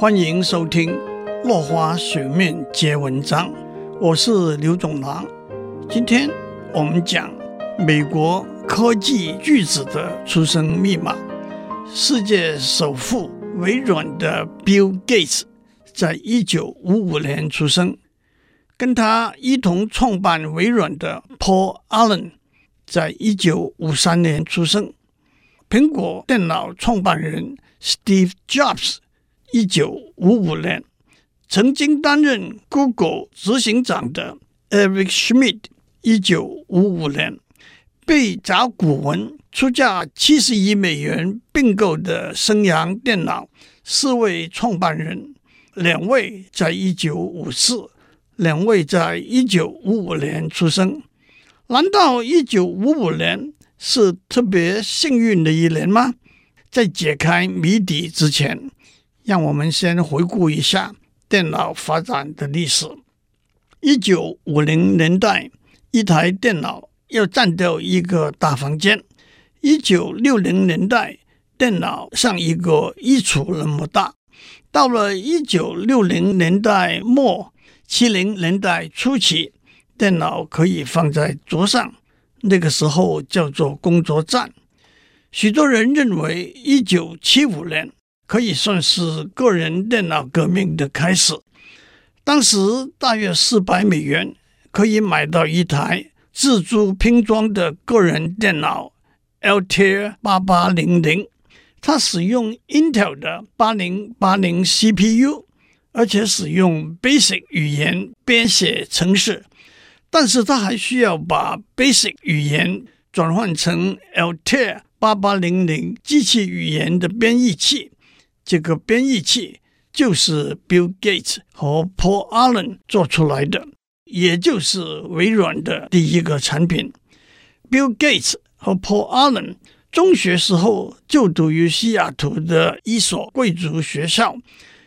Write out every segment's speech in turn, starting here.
欢迎收听《落花水面皆文章》，我是刘总郎。今天我们讲美国科技巨子的出生密码。世界首富微软的 Bill Gates 在一九五五年出生，跟他一同创办微软的 Paul Allen 在一九五三年出生。苹果电脑创办人 Steve Jobs。一九五五年，曾经担任 Google 执行长的 Eric Schmidt，一九五五年被甲骨文出价七十亿美元并购的升阳电脑四位创办人，两位在一九五四，两位在一九五五年出生。难道一九五五年是特别幸运的一年吗？在解开谜底之前。让我们先回顾一下电脑发展的历史。一九五零年代，一台电脑要占掉一个大房间。一九六零年代，电脑像一个衣橱那么大。到了一九六零年代末、七零年代初期，电脑可以放在桌上，那个时候叫做工作站。许多人认为，一九七五年。可以算是个人电脑革命的开始。当时大约四百美元可以买到一台自助拼装的个人电脑 Altair 八八零零，它使用 Intel 的八零八零 CPU，而且使用 Basic 语言编写程式。但是它还需要把 Basic 语言转换成 Altair 八八零零机器语言的编译器。这个编译器就是 Bill Gates 和 Paul Allen 做出来的，也就是微软的第一个产品。Bill Gates 和 Paul Allen 中学时候就读于西雅图的一所贵族学校。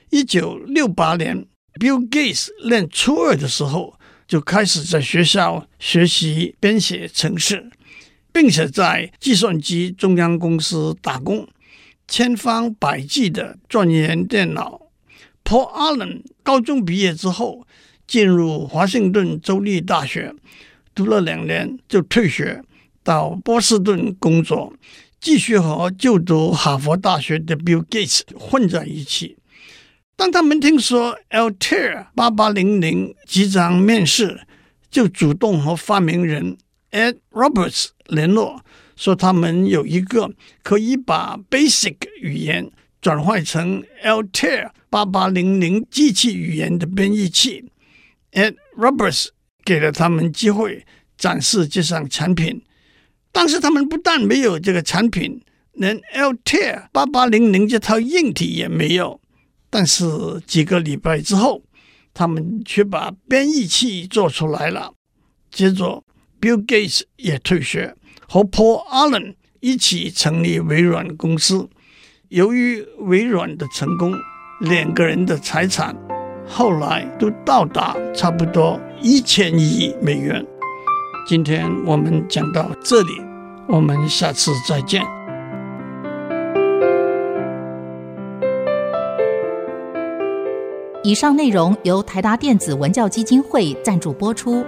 一九六八年，Bill Gates 念初二的时候，就开始在学校学习编写程式，并且在计算机中央公司打工。千方百计的钻研电脑。Paul Allen 高中毕业之后，进入华盛顿州立大学，读了两年就退学，到波士顿工作，继续和就读哈佛大学的 Bill Gates 混在一起。当他们听说 Altair 八八零零即将面世，就主动和发明人 Ed Roberts 联络。说他们有一个可以把 Basic 语言转换成 Altair 八八零零机器语言的编译器，Ed Roberts 给了他们机会展示这项产品。但是他们不但没有这个产品，连 Altair 八八零零这套硬体也没有。但是几个礼拜之后，他们却把编译器做出来了。接着，Bill Gates 也退学。和 Paul Allen 一起成立微软公司。由于微软的成功，两个人的财产后来都到达差不多一千亿美元。今天我们讲到这里，我们下次再见。以上内容由台达电子文教基金会赞助播出。